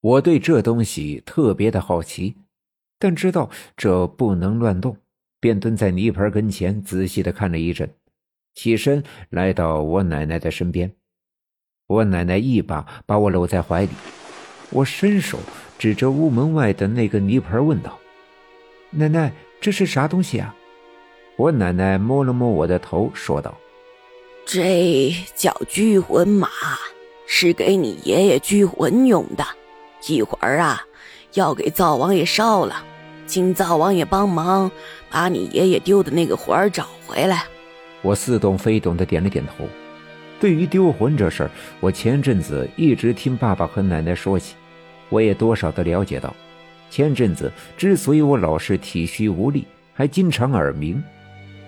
我对这东西特别的好奇，但知道这不能乱动，便蹲在泥盆跟前仔细的看了一阵，起身来到我奶奶的身边。我奶奶一把把我搂在怀里，我伸手指着屋门外的那个泥盆问道：“奶奶，这是啥东西啊？”我奶奶摸了摸我的头，说道：“这叫拘魂马，是给你爷爷拘魂用的。”一会儿啊，要给灶王爷烧了，请灶王爷帮忙把你爷爷丢的那个魂儿找回来。我似懂非懂的点了点头。对于丢魂这事儿，我前阵子一直听爸爸和奶奶说起，我也多少的了解到，前阵子之所以我老是体虚无力，还经常耳鸣，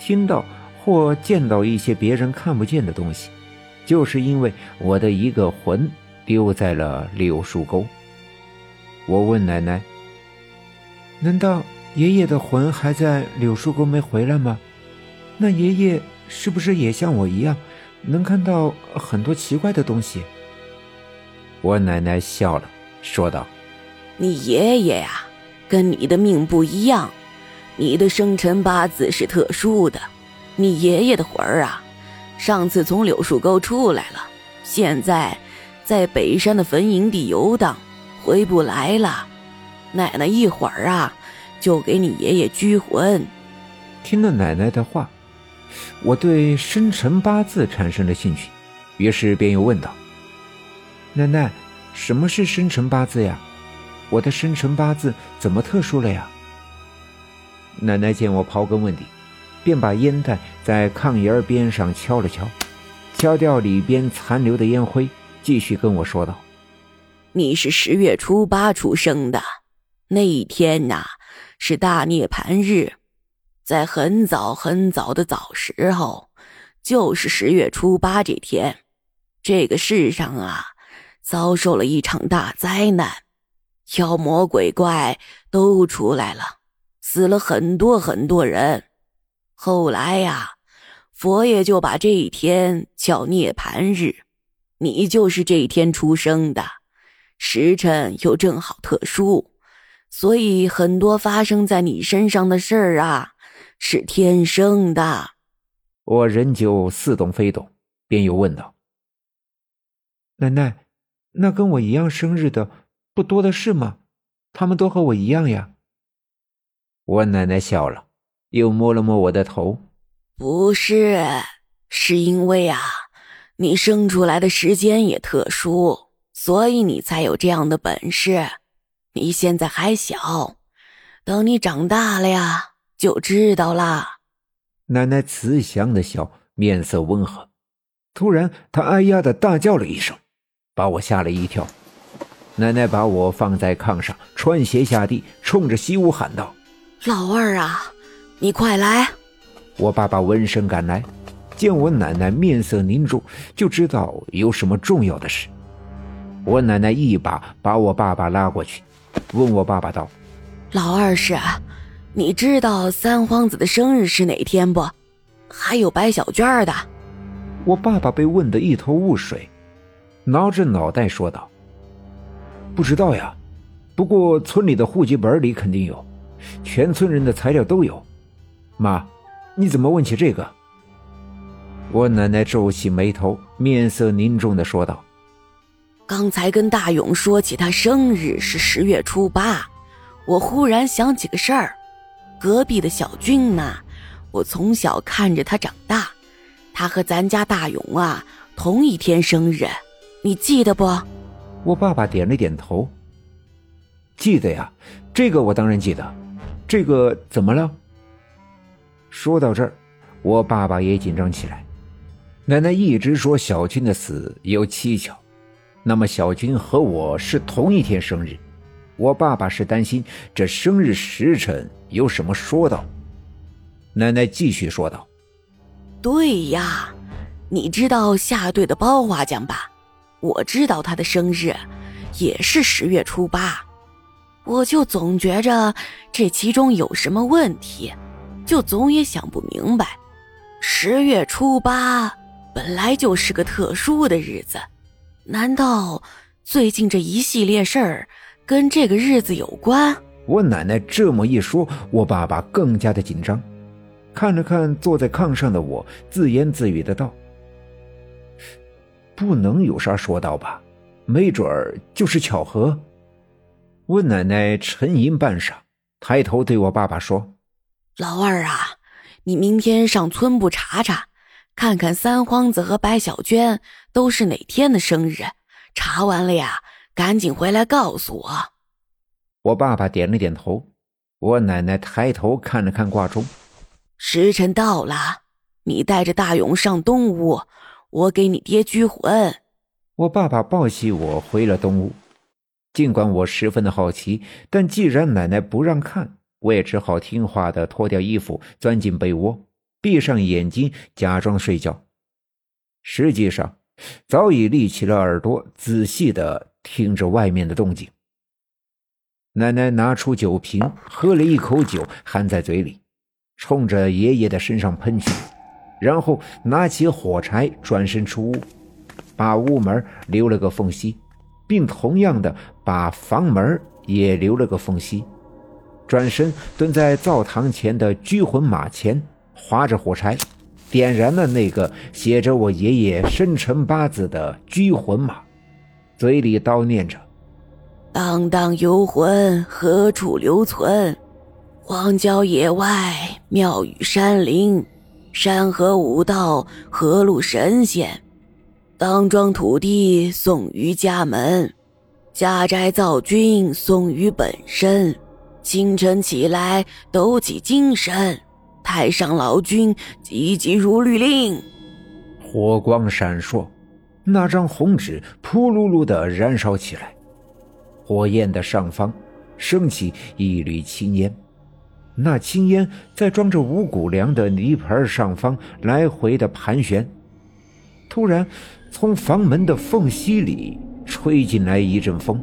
听到或见到一些别人看不见的东西，就是因为我的一个魂丢在了柳树沟。我问奶奶：“难道爷爷的魂还在柳树沟没回来吗？那爷爷是不是也像我一样，能看到很多奇怪的东西？”我奶奶笑了，说道：“你爷爷呀，跟你的命不一样，你的生辰八字是特殊的。你爷爷的魂儿啊，上次从柳树沟出来了，现在在北山的坟茔地游荡。”回不来了，奶奶一会儿啊，就给你爷爷拘魂。听了奶奶的话，我对生辰八字产生了兴趣，于是便又问道：“奶奶，什么是生辰八字呀？我的生辰八字怎么特殊了呀？”奶奶见我刨根问底，便把烟袋在炕沿边上敲了敲，敲掉里边残留的烟灰，继续跟我说道。你是十月初八出生的，那一天呐是大涅盘日，在很早很早的早时候，就是十月初八这天，这个世上啊遭受了一场大灾难，妖魔鬼怪都出来了，死了很多很多人。后来呀，佛爷就把这一天叫涅盘日，你就是这一天出生的。时辰又正好特殊，所以很多发生在你身上的事儿啊，是天生的。我仍旧似懂非懂，便又问道：“奶奶，那跟我一样生日的不多的是吗？他们都和我一样呀？”我奶奶笑了，又摸了摸我的头：“不是，是因为啊，你生出来的时间也特殊。”所以你才有这样的本事。你现在还小，等你长大了呀，就知道啦。奶奶慈祥的笑，面色温和。突然，她哎呀的大叫了一声，把我吓了一跳。奶奶把我放在炕上，穿鞋下地，冲着西屋喊道：“老二啊，你快来！”我爸爸闻声赶来，见我奶奶面色凝重，就知道有什么重要的事。我奶奶一把把我爸爸拉过去，问我爸爸道：“老二是，你知道三皇子的生日是哪天不？还有白小娟的。”我爸爸被问得一头雾水，挠着脑袋说道：“不知道呀，不过村里的户籍本里肯定有，全村人的材料都有。妈，你怎么问起这个？”我奶奶皱起眉头，面色凝重的说道。刚才跟大勇说起他生日是十月初八，我忽然想起个事儿。隔壁的小军呐，我从小看着他长大，他和咱家大勇啊同一天生日，你记得不？我爸爸点了点头。记得呀，这个我当然记得。这个怎么了？说到这儿，我爸爸也紧张起来。奶奶一直说小军的死有蹊跷。那么小军和我是同一天生日，我爸爸是担心这生日时辰有什么说道。奶奶继续说道：“对呀，你知道下队的包花匠吧？我知道他的生日也是十月初八，我就总觉着这其中有什么问题，就总也想不明白。十月初八本来就是个特殊的日子。”难道最近这一系列事儿跟这个日子有关。我奶奶这么一说，我爸爸更加的紧张，看了看坐在炕上的我，自言自语的道：“不能有啥说道吧？没准儿就是巧合。”我奶奶沉吟半晌，抬头对我爸爸说：“老二啊，你明天上村部查查，看看三皇子和白小娟都是哪天的生日。查完了呀，赶紧回来告诉我。”我爸爸点了点头，我奶奶抬头看了看挂钟，时辰到了，你带着大勇上东屋，我给你爹拘魂。我爸爸抱起我回了东屋。尽管我十分的好奇，但既然奶奶不让看，我也只好听话的脱掉衣服，钻进被窝，闭上眼睛，假装睡觉。实际上，早已立起了耳朵，仔细的听着外面的动静。奶奶拿出酒瓶，喝了一口酒，含在嘴里，冲着爷爷的身上喷去，然后拿起火柴，转身出屋，把屋门留了个缝隙。并同样的把房门也留了个缝隙，转身蹲在灶堂前的拘魂马前，划着火柴，点燃了那个写着我爷爷生辰八字的拘魂马，嘴里叨念着：“荡荡游魂何处留存？荒郊野外庙宇山林，山河五道何路神仙？”当庄土地送于家门，家宅造君送于本身。清晨起来抖起精神，太上老君急急如律令。火光闪烁，那张红纸扑噜噜的燃烧起来，火焰的上方升起一缕青烟，那青烟在装着五谷粮的泥盆上方来回的盘旋。突然。从房门的缝隙里吹进来一阵风。